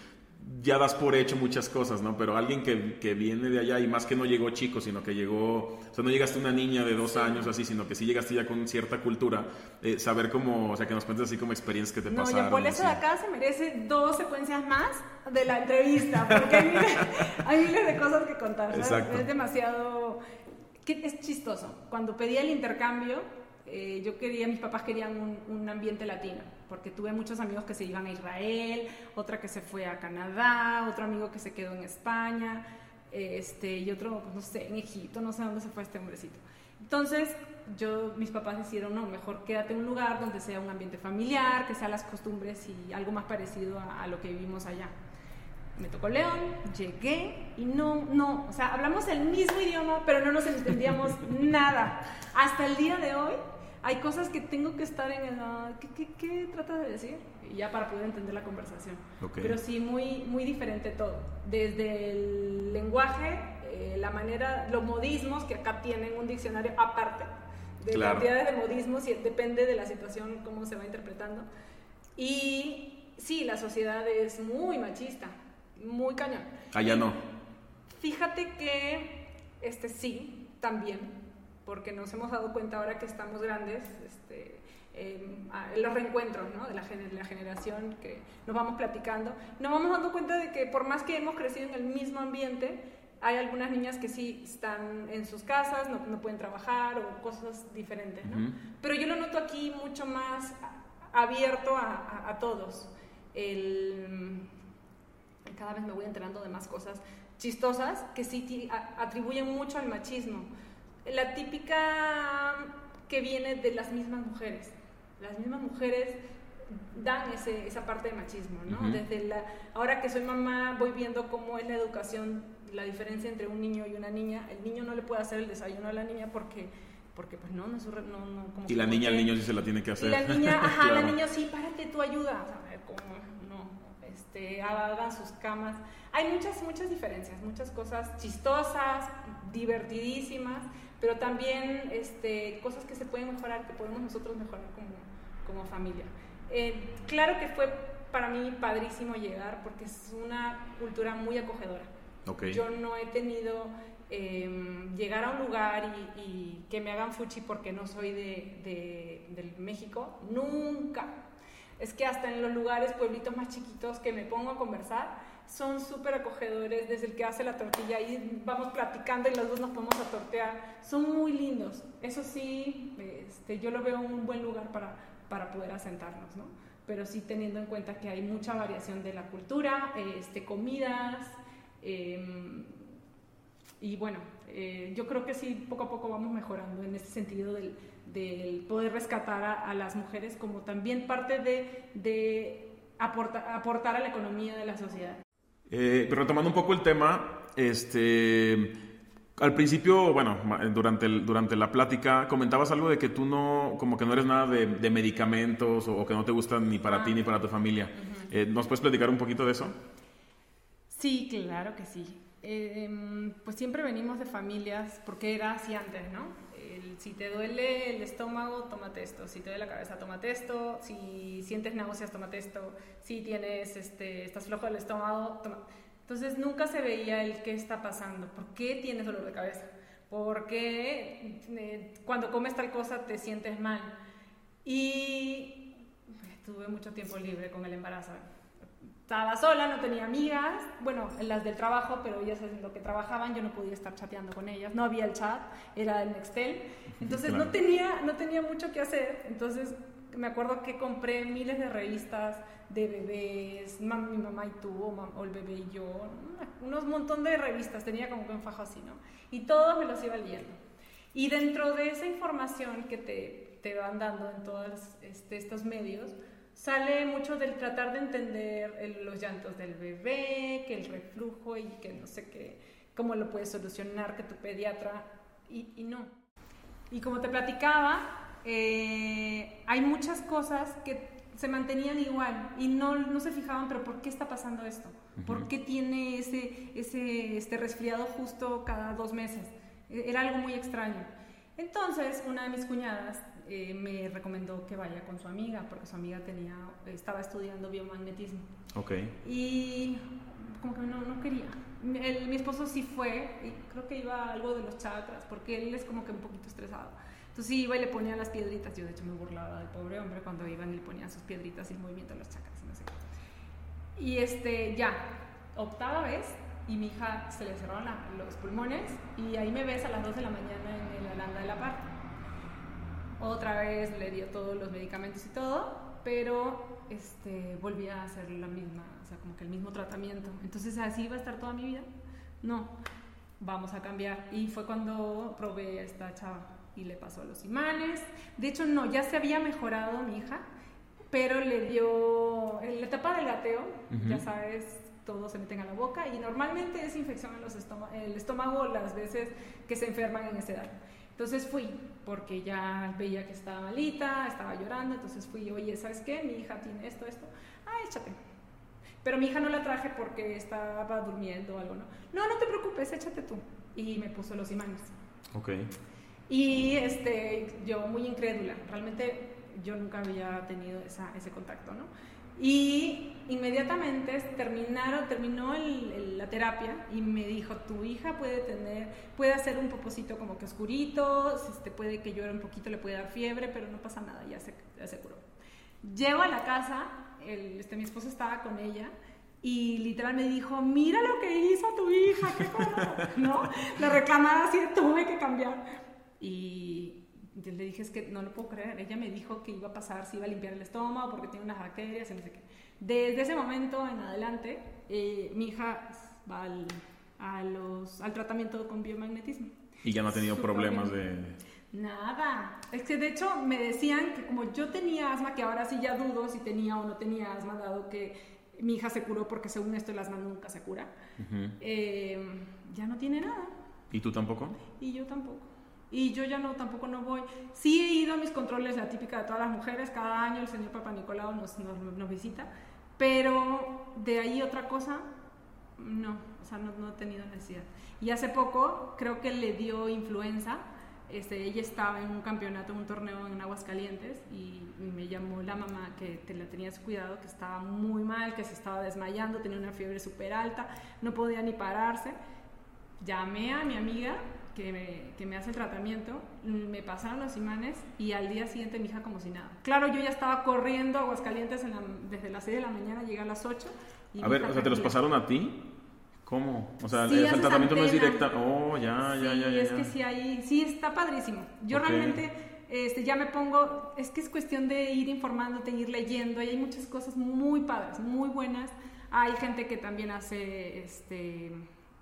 ya das por hecho muchas cosas, ¿no? Pero alguien que, que viene de allá y más que no llegó chico, sino que llegó, o sea, no llegaste una niña de dos años así, sino que sí llegaste ya con cierta cultura, eh, saber cómo, o sea, que nos cuentes así como experiencias que te No, pasaron. y por eso de acá se merece dos secuencias más de la entrevista, porque hay miles, hay miles de cosas que contar. ¿sabes? Exacto. Es demasiado... es chistoso. Cuando pedí el intercambio, eh, yo quería, mis papás querían un, ambiente latino, porque tuve muchos amigos que se iban a Israel, otra que se fue a Canadá, otro amigo que se quedó en España, este, y otro, pues, no sé, en Egipto, no sé dónde se fue este hombrecito. Entonces, yo, mis papás decidieron, no, mejor quédate en un lugar donde sea un ambiente familiar, que sean las costumbres y algo más parecido a, a lo que vivimos allá. Me tocó León, llegué y no, no, o sea, hablamos el mismo idioma, pero no nos entendíamos nada. Hasta el día de hoy hay cosas que tengo que estar en el... ah, ¿Qué, qué, qué trata de decir? Y ya para poder entender la conversación. Ok. Pero sí, muy, muy diferente todo. Desde el lenguaje, eh, la manera, los modismos, que acá tienen un diccionario aparte, de Claro. cantidades de modismos y depende de la situación, cómo se va interpretando. Y sí, la sociedad es muy machista, muy cañón. Allá no. Fíjate que este sí, también, porque nos hemos dado cuenta ahora que estamos grandes, este, eh, los reencuentros ¿no? de la, la generación que nos vamos platicando, nos vamos dando cuenta de que por más que hemos crecido en el mismo ambiente, hay algunas niñas que sí están en sus casas, no, no pueden trabajar o cosas diferentes, ¿no? Ujú. Pero yo lo noto aquí mucho más abierto a, a- a todos. El, cada vez me voy enterando de más cosas chistosas que sí atribuyen mucho al machismo. La típica que viene de las mismas mujeres. Las mismas mujeres dan ese- esa parte de machismo, ¿no? Desde la, ahora que soy mamá voy viendo cómo es la educación, la diferencia entre un niño y una niña. El niño no le puede hacer el desayuno a la niña porque, porque pues no, no, es no, no como Y la niña al porque- niño sí se la tiene que y hacer. la niña, ajá, la Claro. niña, sí, párate, tú ayuda. O sea, a ver, ¿cómo? No, este, hagan sus camas. Hay muchas, muchas diferencias, muchas cosas chistosas, divertidísimas, pero también este, cosas que se pueden mejorar, que podemos nosotros mejorar como, como familia. Eh, claro que fue para mí padrísimo llegar porque es una cultura muy acogedora. Ok. Yo no he tenido eh, llegar a un lugar y, y que me hagan fuchi porque no soy de, de, del México. Nunca. Es que hasta en los lugares, pueblitos más chiquitos que me pongo a conversar, son súper acogedores. Desde el que hace la tortilla y vamos platicando y los dos nos ponemos a tortear. Son muy lindos. Eso sí, este, yo lo veo un buen lugar para, para poder asentarnos, ¿no? Pero sí teniendo en cuenta que hay mucha variación de la cultura, este, comidas, eh, y bueno, eh, yo creo que sí, poco a poco vamos mejorando en este sentido del, del poder rescatar a, a las mujeres como también parte de, de aporta- aportar a la economía de la sociedad. Eh, pero retomando un poco el tema, este, al principio, bueno, durante, el- durante la plática comentabas algo de que tú no, como que no eres nada de, de medicamentos o, o que no te gustan ni para Ah. ti ni para tu familia. Eh, ¿Nos puedes platicar un poquito de eso? Sí, claro que sí. Eh, pues siempre venimos de familias, porque era así antes, ¿no? Si te duele el estómago, tómate esto. Si te duele la cabeza, tómate esto. Si sientes náuseas, tómate esto. Si tienes, este, estás flojo del estómago, toma. Entonces nunca se veía el qué está pasando. ¿Por qué tienes dolor de cabeza? ¿Por qué eh, cuando comes tal cosa te sientes mal? Y tuve mucho tiempo libre con el embarazo. Estaba sola, no tenía amigas, bueno, las del trabajo, pero ellas en lo que trabajaban yo no podía estar chateando con ellas, no había el chat, era el Nextel, entonces Claro. no, tenía, no tenía mucho que hacer, entonces me acuerdo que compré miles de revistas de bebés, mi mamá y tú, o, el bebé y yo, unos montón de revistas, tenía como que un fajo así, ¿no? Y todos me los iba leyendo. Y dentro de esa información que te, te van dando en todos este, estos medios, sale mucho del tratar de entender los llantos del bebé, que el reflujo y que no sé qué, cómo lo puedes solucionar, que tu pediatra, y, y no. Y como te platicaba, eh, hay muchas cosas que se mantenían igual y no, no se fijaban, pero ¿por qué está pasando esto? ¿Por qué tiene ese, ese este resfriado justo cada dos meses? E, era algo muy extraño. Entonces, una de mis cuñadas eh, me recomendó que vaya con su amiga, porque su amiga tenía, estaba estudiando biomagnetismo. Ok. Y como que no, no quería. mi esposo sí fue, y creo que iba algo de los chakras, porque él es como que un poquito estresado. Entonces sí iba y le ponía las piedritas. Yo de hecho me burlaba del pobre hombre cuando iban y le ponían sus piedritas y el movimiento de los chakras y no sé Y este, ya, octava vez y mi hija se le cerraron los pulmones y ahí me ves a las 2 de la mañana en el Alanda de la Par. Otra vez le dio todos los medicamentos y todo, pero este, volví a hacer la misma, o sea, como que el mismo tratamiento. Entonces, ¿así iba a estar toda mi vida? No, vamos a cambiar. Y fue cuando probé a esta chava y le pasó a los imanes. De hecho, no, ya se había mejorado mi hija, pero le dio, en la etapa del gateo, ya sabes, todo se meten a la boca y normalmente es infección en los el estómago las veces que se enferman en esa edad. Entonces fui, porque ya veía que estaba malita, estaba llorando, entonces fui, oye, ¿sabes qué? Mi hija tiene esto, esto. Ah, échate. Pero mi hija no la traje porque estaba durmiendo o algo, ¿no? No, no te preocupes, échate tú. Y me puso los imanes. Ok. Y este, yo muy incrédula, realmente yo nunca había tenido esa, ese contacto, ¿no? Y inmediatamente terminaron, terminó la terapia y me dijo, tu hija puede tener, puede hacer un poposito como que oscurito, este, puede que llore un poquito, le puede dar fiebre, pero no pasa nada, ya se, ya se. Llego a la casa, este, mi esposo estaba con ella y literal me dijo, mira lo que hizo tu hija, qué cosa, ¿no? Le reclamaba así, tuve que cambiar. Y yo le dije, es que no lo puedo creer. Ella me dijo que iba a pasar, si iba a limpiar el estómago porque tiene unas bacterias y no sé qué. Desde ese momento en adelante, eh, mi hija va al, a los, al tratamiento con biomagnetismo. Y ya no ha tenido problemas de... Nada. Es que de hecho me decían que como yo tenía asma, que ahora sí ya dudo si tenía o no tenía asma, dado que mi hija se curó porque según esto el asma nunca se cura, eh, ya no tiene nada. ¿Y tú tampoco? Y yo tampoco y yo ya no, tampoco no voy. Sí he ido a mis controles, la típica de todas las mujeres, cada año el señor Papa Nicolau nos, nos, visita, pero de ahí otra cosa, no, o sea, no, no, he tenido necesidad. Y hace poco creo que le dio influenza, este, ella estaba en un campeonato, un torneo en Aguascalientes y, me llamó la mamá que te la tenía cuidado, que estaba muy mal, que se estaba desmayando, tenía una fiebre súper alta, no podía ni pararse. Llamé a mi amiga que me, que me hace el tratamiento, me pasaron los imanes y al día siguiente mi hija como si nada. Claro, yo ya estaba corriendo a Aguascalientes desde las 6 de la mañana, llegué a las 8. a ver, o sea, ¿te los pasaron a ti? ¿Cómo? O sea, el, tratamiento no es directa. Oh, ya, ya, ya, ya. Es que sí, ahí, sí está padrísimo. Yo realmente este, ya me pongo, es que es cuestión de ir informándote, ir leyendo. Y hay muchas cosas muy padres, muy buenas. Hay gente que también hace este,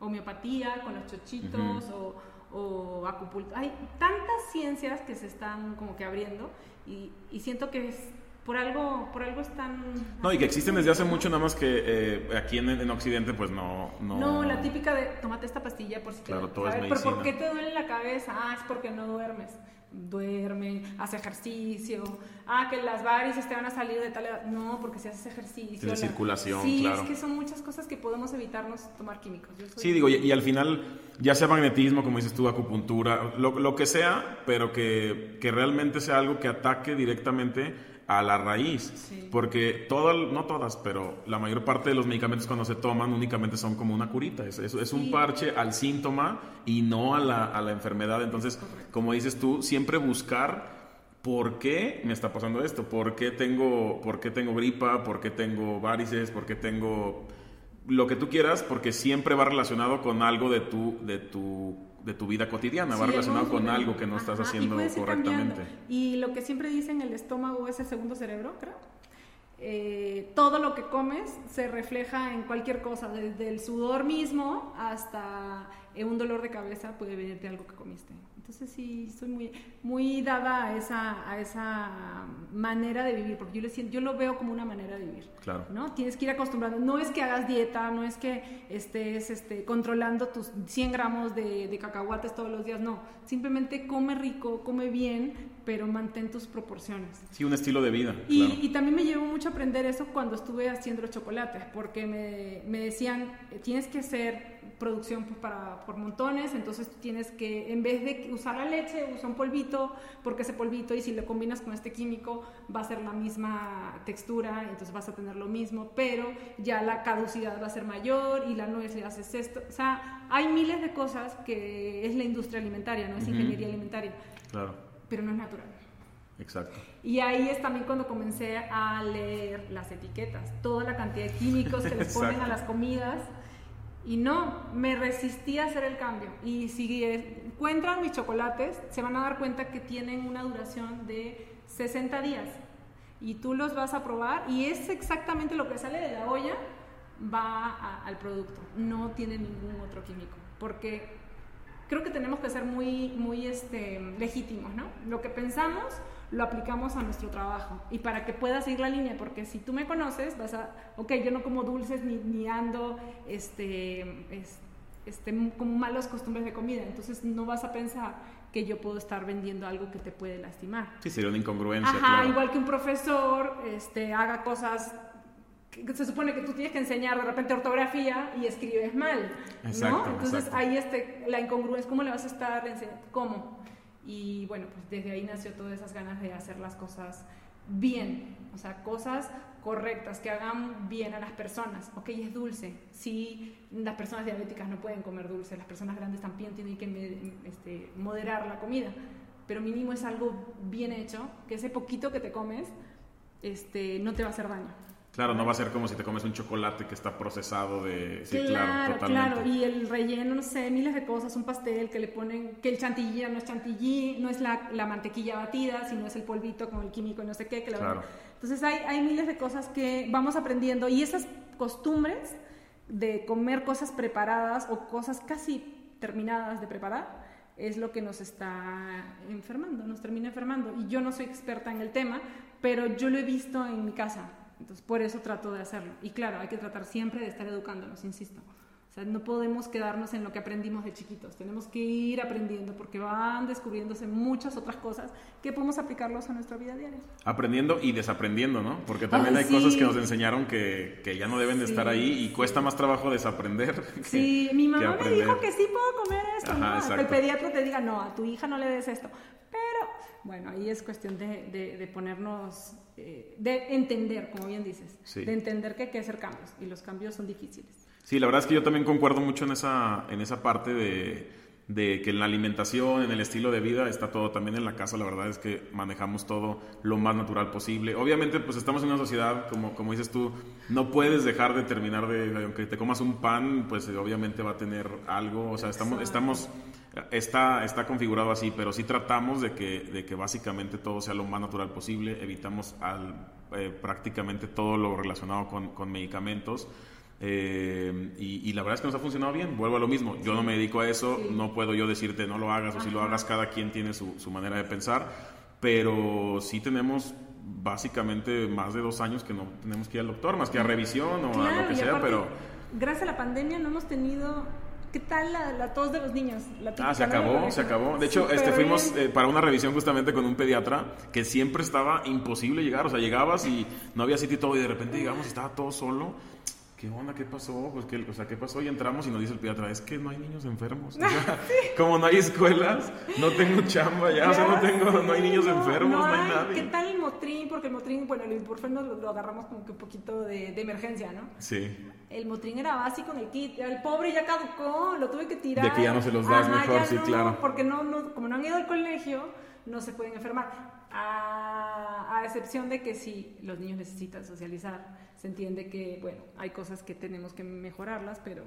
homeopatía con los chochitos o o acupuntura. Hay tantas ciencias que se están como que abriendo y, y siento que es por algo, por algo están... No, y que existen desde hace mucho, nada más que eh, aquí en, en, Occidente pues no, no... No, la típica de, tómate esta pastilla por si claro, te... todo es ¿Pero por qué te duele la cabeza? Ah, es porque no duermes duerme, hace ejercicio, ah, que las varices te van a salir de tal edad. No, porque si haces ejercicio. De circulación, sí, claro. es que son muchas cosas que podemos evitarnos tomar químicos. Sí, digo, y, al final, ya sea magnetismo, como dices tú, acupuntura, lo, lo que sea, pero que, que realmente sea algo que ataque directamente a la raíz. Porque todas, no todas, pero la mayor parte de los medicamentos cuando se toman únicamente son como una curita. Es, es, un parche al síntoma y no a la, a la enfermedad. Entonces, como dices tú, siempre buscar por qué me está pasando esto, por qué tengo, por qué tengo gripa, por qué tengo varices, por qué tengo lo que tú quieras, porque siempre va relacionado con algo de tu, de tu de tu vida cotidiana, Sí, va el relacionado con algo que no estás Ajá, haciendo correctamente. cambiando. Y lo que siempre dicen, el estómago es el segundo cerebro, creo. Eh, todo lo que comes se refleja en cualquier cosa, desde el sudor mismo hasta eh, un dolor de cabeza puede venir de algo que comiste. Entonces sí, soy muy, muy dada a esa, a esa manera de vivir, porque yo, le siento, yo lo veo como una manera de vivir. Claro. ¿no? Tienes que ir acostumbrando. No es que hagas dieta, no es que estés este, controlando tus 100 gramos de, de cacahuates todos los días, no. Simplemente come rico, come bien, pero mantén tus proporciones. Sí, un estilo de vida. Y, claro. y también me llevó mucho a aprender eso cuando estuve haciendo los chocolates, porque me, me decían, eh, tienes que hacer producción pues, para, por montones, entonces tú tienes que, en vez de usar la leche, usa un polvito, porque ese polvito, y si lo combinas con este químico, va a ser la misma textura, entonces vas a tener lo mismo, pero ya la caducidad va a ser mayor y la nuez le haces esto. O sea, hay miles de cosas que es la industria alimentaria, no es ingeniería alimentaria, Claro, pero no es natural. exacto. Y ahí es también cuando comencé a leer las etiquetas, toda la cantidad de químicos que les ponen a las comidas. Y no, me resistí a hacer el cambio. Y si encuentran mis chocolates, se van a dar cuenta que tienen una duración de 60 días. Y tú los vas a probar y es exactamente lo que sale de la olla, va a- al producto. No tiene ningún otro químico. Porque creo que tenemos que ser muy, muy este, legítimos, ¿no? Lo que pensamos lo aplicamos a nuestro trabajo y para que puedas seguir la línea, porque si tú me conoces, vas a, ok, yo no como dulces ni, ni ando este, es- este, como malos costumbres de comida, entonces no vas a pensar que yo puedo estar vendiendo algo que te puede lastimar. Sí, sería una incongruencia, Ajá, claro. igual que un profesor este, haga cosas que que se supone que tú tienes que enseñar de repente ortografía y escribes mal, Exacto, ¿no? Entonces exacto. ahí este, la incongruencia, ¿cómo le vas a estar enseñando? ¿Cómo? Y bueno, pues desde ahí nació todas esas ganas de hacer las cosas bien, o sea, cosas correctas, que hagan bien a las personas. Ok, es dulce, sí, las personas diabéticas no pueden comer dulce, las personas grandes también tienen que este, moderar la comida, pero mínimo es algo bien hecho, que ese poquito que te comes este, no te va a hacer daño. Claro, no va a ser como si te comes un chocolate que está procesado de... Sí, claro, claro, totalmente. claro. Y el relleno, no sé, miles de cosas, un pastel que le ponen, que el chantilly no es chantilly, no es la, la mantequilla batida, sino es el polvito con el químico y no sé qué. Que la Claro. Entonces hay, hay miles de cosas que vamos aprendiendo y esas costumbres de comer cosas preparadas o cosas casi terminadas de preparar es lo que nos está enfermando, nos termina enfermando. Y yo no soy experta en el tema, pero yo lo he visto en mi casa. Entonces, por eso trato de hacerlo. Y claro, hay que tratar siempre de estar educándonos, insisto. O sea, no podemos quedarnos en lo que aprendimos de chiquitos. Tenemos que ir aprendiendo porque van descubriéndose muchas otras cosas que podemos aplicarlos a nuestra vida diaria. Aprendiendo y desaprendiendo, ¿no? Porque también Ay, hay cosas sí. que nos enseñaron que, que ya no deben de Sí, estar ahí y cuesta más trabajo desaprender. que- Sí, mi mamá me dijo que sí puedo comer esto, Ajá, ¿no? El pediatra te diga, no, a tu hija no le des esto. Pero, bueno, ahí es cuestión de, de- de ponernos, eh, de entender, como bien dices, Sí. de entender que hay que hacer cambios y los cambios son difíciles. Sí, la verdad es que yo también concuerdo mucho en esa, en esa parte de, de que en la alimentación, en el estilo de vida, está todo. También en la casa, la verdad es que manejamos todo lo más natural posible. Obviamente, pues estamos en una sociedad, como, como dices tú, no puedes dejar de terminar de, aunque te comas un pan, pues obviamente va a tener algo. O sea, estamos, Exacto. estamos está, está configurado así, pero sí tratamos de que, de que básicamente todo sea lo más natural posible. Evitamos al, eh, prácticamente todo lo relacionado con, con medicamentos. Eh, y, y la verdad es que nos ha funcionado bien. Vuelvo a lo mismo. Yo no me dedico a eso. Sí. No puedo yo decirte no lo hagas o si lo Ajá. hagas. Cada quien tiene su, su manera de pensar. Pero sí tenemos básicamente más de dos años que no tenemos que ir al doctor, más que a revisión o a Claro, lo que sea. aparte, Pero gracias a la pandemia no hemos tenido... ¿Qué tal la, la tos de los niños? La Ah, se acabó, se acabó. De hecho, este, fuimos eh, para una revisión justamente con un pediatra que siempre estaba imposible llegar. O sea, llegabas y no había sitio y todo, y de repente llegamos y estaba todo solo. ¿Qué onda? ¿Qué pasó? Pues, ¿qué, o sea, ¿qué pasó? Y entramos y nos dice el pediatra, es que no hay niños enfermos. O sea, Como no hay escuelas, no tengo chamba ya, o sea, no Ya tengo, sé, no hay niños enfermos, no, hay hay. nadie. ¿Qué tal el Motrin? Porque el Motrin, bueno, el ibuprofeno lo, lo agarramos como que un poquito de, de emergencia, ¿no? Sí. El Motrin era básico en el kit. El pobre ya caducó, lo tuve que tirar. De que ya no se los das mejor, ya sí, no, claro. Porque no, no, como no han ido al colegio, no se pueden enfermar. A, a excepción de que si los niños necesitan socializar, se entiende que, bueno, hay cosas que tenemos que mejorarlas, pero,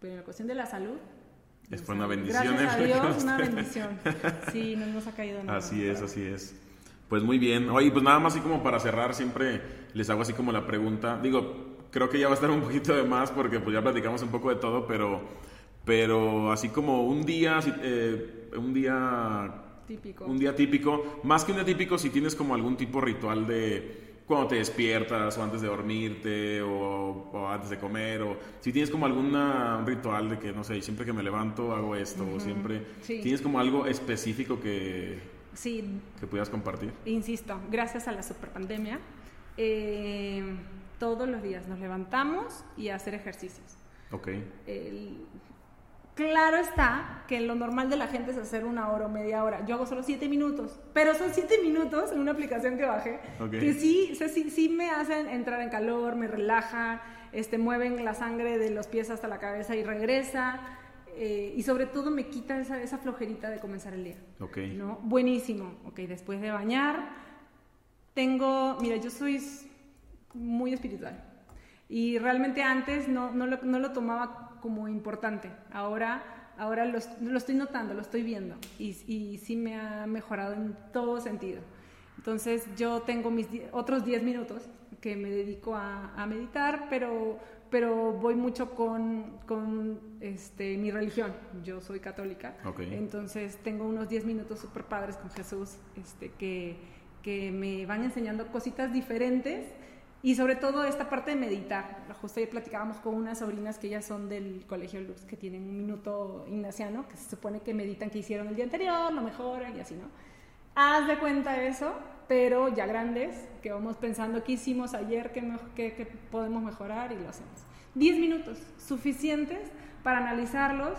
pero en la cuestión de la salud, Es fue una bendición. Gracias a Dios, una bendición. Sí, no nos ha caído nada. Así es, así es. Pues muy bien. Oye, pues nada más así como para cerrar, siempre les hago así como la pregunta. Digo, creo que ya va a estar un poquito de más porque pues ya platicamos un poco de todo, pero, pero así como un día, eh, un día... Típico. Un día típico. Más que un día típico, si tienes como algún tipo ritual de cuando te despiertas o antes de dormirte o, antes de comer o si tienes como algún ritual de que no sé siempre que me levanto hago esto o siempre tienes como algo específico que sí que puedas compartir insisto gracias a la superpandemia eh, todos los días nos levantamos y a hacer ejercicios Ok. Claro está que lo normal de la gente es hacer una hora o media hora. Yo hago solo siete minutos, pero son siete minutos en una aplicación que bajé que sí, sí, sí, me hacen entrar en calor, me relaja, este, mueven la sangre de los pies hasta la cabeza y regresa. Eh, y sobre todo me quita esa, esa, flojerita de comenzar el día. Ok. ¿no? Buenísimo. Ok, después de bañar, tengo, mira, yo soy muy espiritual. Y realmente antes no, no, lo, no lo tomaba como importante. Ahora, ahora lo, estoy notando, lo estoy viendo y, y, sí me ha mejorado en todo sentido. Entonces yo tengo mis otros 10 minutos que me dedico a, a, meditar, pero, pero voy mucho con, con este, mi religión. Yo soy católica, entonces tengo unos 10 minutos súper padres con Jesús este, que, que me van enseñando cositas diferentes y sobre todo esta parte de meditar. Justo ayer platicábamos con unas sobrinas que ya son del Colegio Lux, que tienen un minuto ignaciano, que se supone que meditan que hicieron el día anterior, lo mejoran y así, ¿no? Haz de cuenta eso, pero ya grandes, que vamos pensando qué hicimos ayer, qué, qué, podemos mejorar y lo hacemos. Diez minutos, suficientes para analizarlos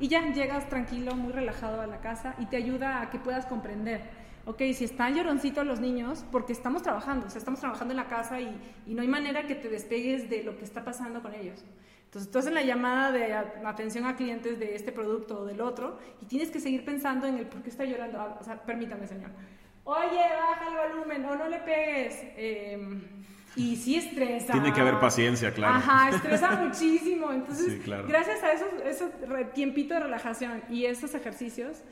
y ya llegas tranquilo, muy relajado a la casa y te ayuda a que puedas comprender ok, si están lloroncitos los niños, porque estamos trabajando, o sea, estamos trabajando en la casa y, y, no hay manera que te despegues de lo que está pasando con ellos. Entonces, tú haces la llamada de atención a clientes de este producto o del otro y tienes que seguir pensando en el por qué está llorando. O sea, permítame, señor. Oye, baja el volumen o no le pegues. Eh, y sí estresa. Tiene que haber paciencia, claro. Ajá, estresa muchísimo. Entonces, gracias a esos, ese tiempito de relajación y esos ejercicios,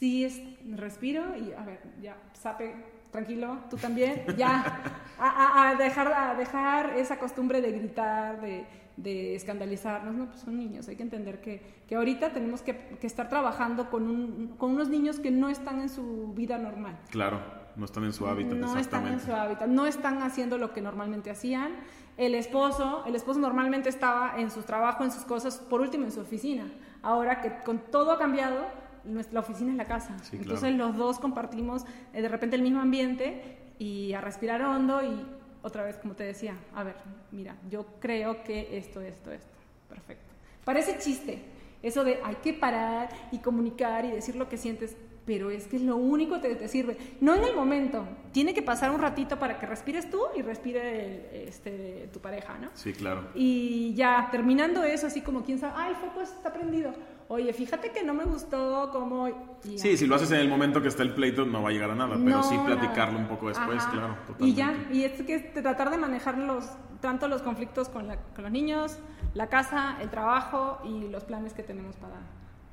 sí es, respiro y a ver, ya, sape, tranquilo, tú también, ya, a, dejar, a dejar esa costumbre de gritar, de, de escandalizarnos, no, pues son niños, hay que entender que, que ahorita tenemos que, que estar trabajando con, un, con unos niños que no están en su vida normal. Claro, no están en su hábitat. No están en su hábitat, no están haciendo lo que normalmente hacían. El esposo, el esposo normalmente estaba en su trabajo, en sus cosas, por último en su oficina. Ahora que con todo ha cambiado, nuestra oficina es la casa. Entonces los dos compartimos eh, de repente el mismo ambiente y a respirar hondo y otra vez, como te decía, a ver, mira, yo creo que esto, esto, esto. Perfecto. Parece chiste, eso de hay que parar y comunicar y decir lo que sientes, pero es que es lo único que te sirve. No en el momento, tiene que pasar un ratito para que respires tú y respire este, tu pareja, ¿no? Sí, claro. Y ya, terminando eso, así como quien sabe, ah, el foco está prendido oye, fíjate que no me gustó cómo... Sí, si lo haces en el momento que está el pleito no va a llegar a nada, pero sí platicarlo un poco después, claro. Totalmente. Y ya, y es que tratar de manejar los, tanto los conflictos con, los niños, la casa, el trabajo y los planes que tenemos para,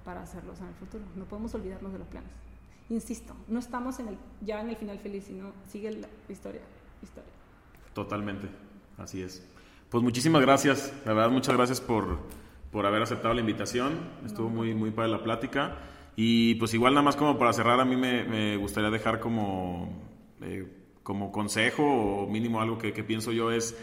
para hacerlos en el futuro. No podemos olvidarnos de los planes. Insisto, no estamos en el, ya en el final feliz, sino sigue la historia, historia. Totalmente, así es. Pues muchísimas gracias, la verdad muchas gracias por por haber aceptado la invitación. Estuvo muy, muy para la plática. Y pues igual nada más como para cerrar, a mí me, gustaría dejar como, eh, como consejo o mínimo algo que, pienso yo es,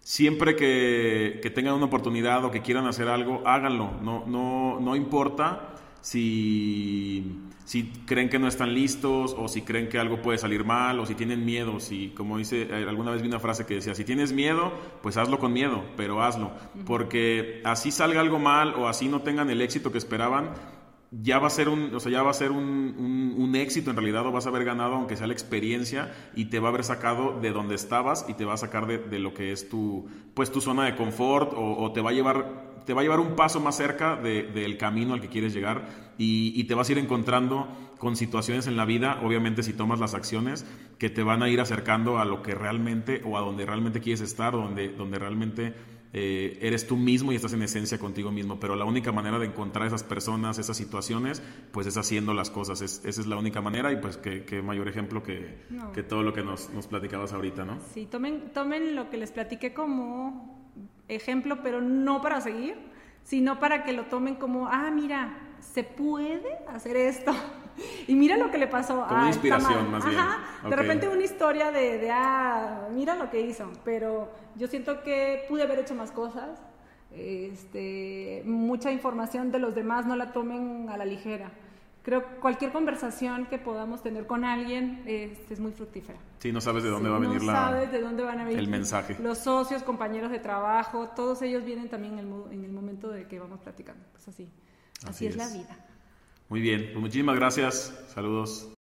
siempre que, que, tengan una oportunidad o que quieran hacer algo, háganlo. No, no, no importa si si creen que no están listos o si creen que algo puede salir mal o si tienen miedo, si como dice, eh, alguna vez vi una frase que decía, si tienes miedo, pues hazlo con miedo, pero hazlo, porque así salga algo mal o así no tengan el éxito que esperaban, ya va a ser un, o sea, ya va a ser un, un, éxito en realidad o vas a haber ganado aunque sea la experiencia y te va a haber sacado de donde estabas y te va a sacar de, de lo que es tu, pues tu zona de confort o, te va a llevar te va a llevar un paso más cerca del camino al que quieres llegar y, te vas a ir encontrando con situaciones en la vida, obviamente si tomas las acciones, que te van a ir acercando a lo que realmente o a donde realmente quieres estar, donde, donde realmente eh, eres tú mismo y estás en esencia contigo mismo, pero la única manera de encontrar esas personas, esas situaciones, pues es haciendo las cosas, esa es la única manera y pues qué, mayor ejemplo que, que, todo lo que nos, nos, platicabas ahorita, ¿no? Sí, tomen, tomen lo que les platiqué como ejemplo, pero no para seguir, sino para que lo tomen como, ah, mira, se puede hacer esto. Y mira lo que le pasó a una inspiración más bien. De repente una historia de, de, ah, mira lo que hizo. Pero yo siento que pude haber hecho más cosas. Este, mucha información de los demás no la tomen a la ligera. Creo que cualquier conversación que podamos tener con alguien este, es muy fructífera. Sí, no sabes de dónde va a venir no sabes de dónde van a venir el mensaje. Los socios, compañeros de trabajo, todos ellos vienen también en el, en el momento de que vamos platicando. Pues así, así, es la vida. Muy bien, pues muchísimas gracias. Saludos.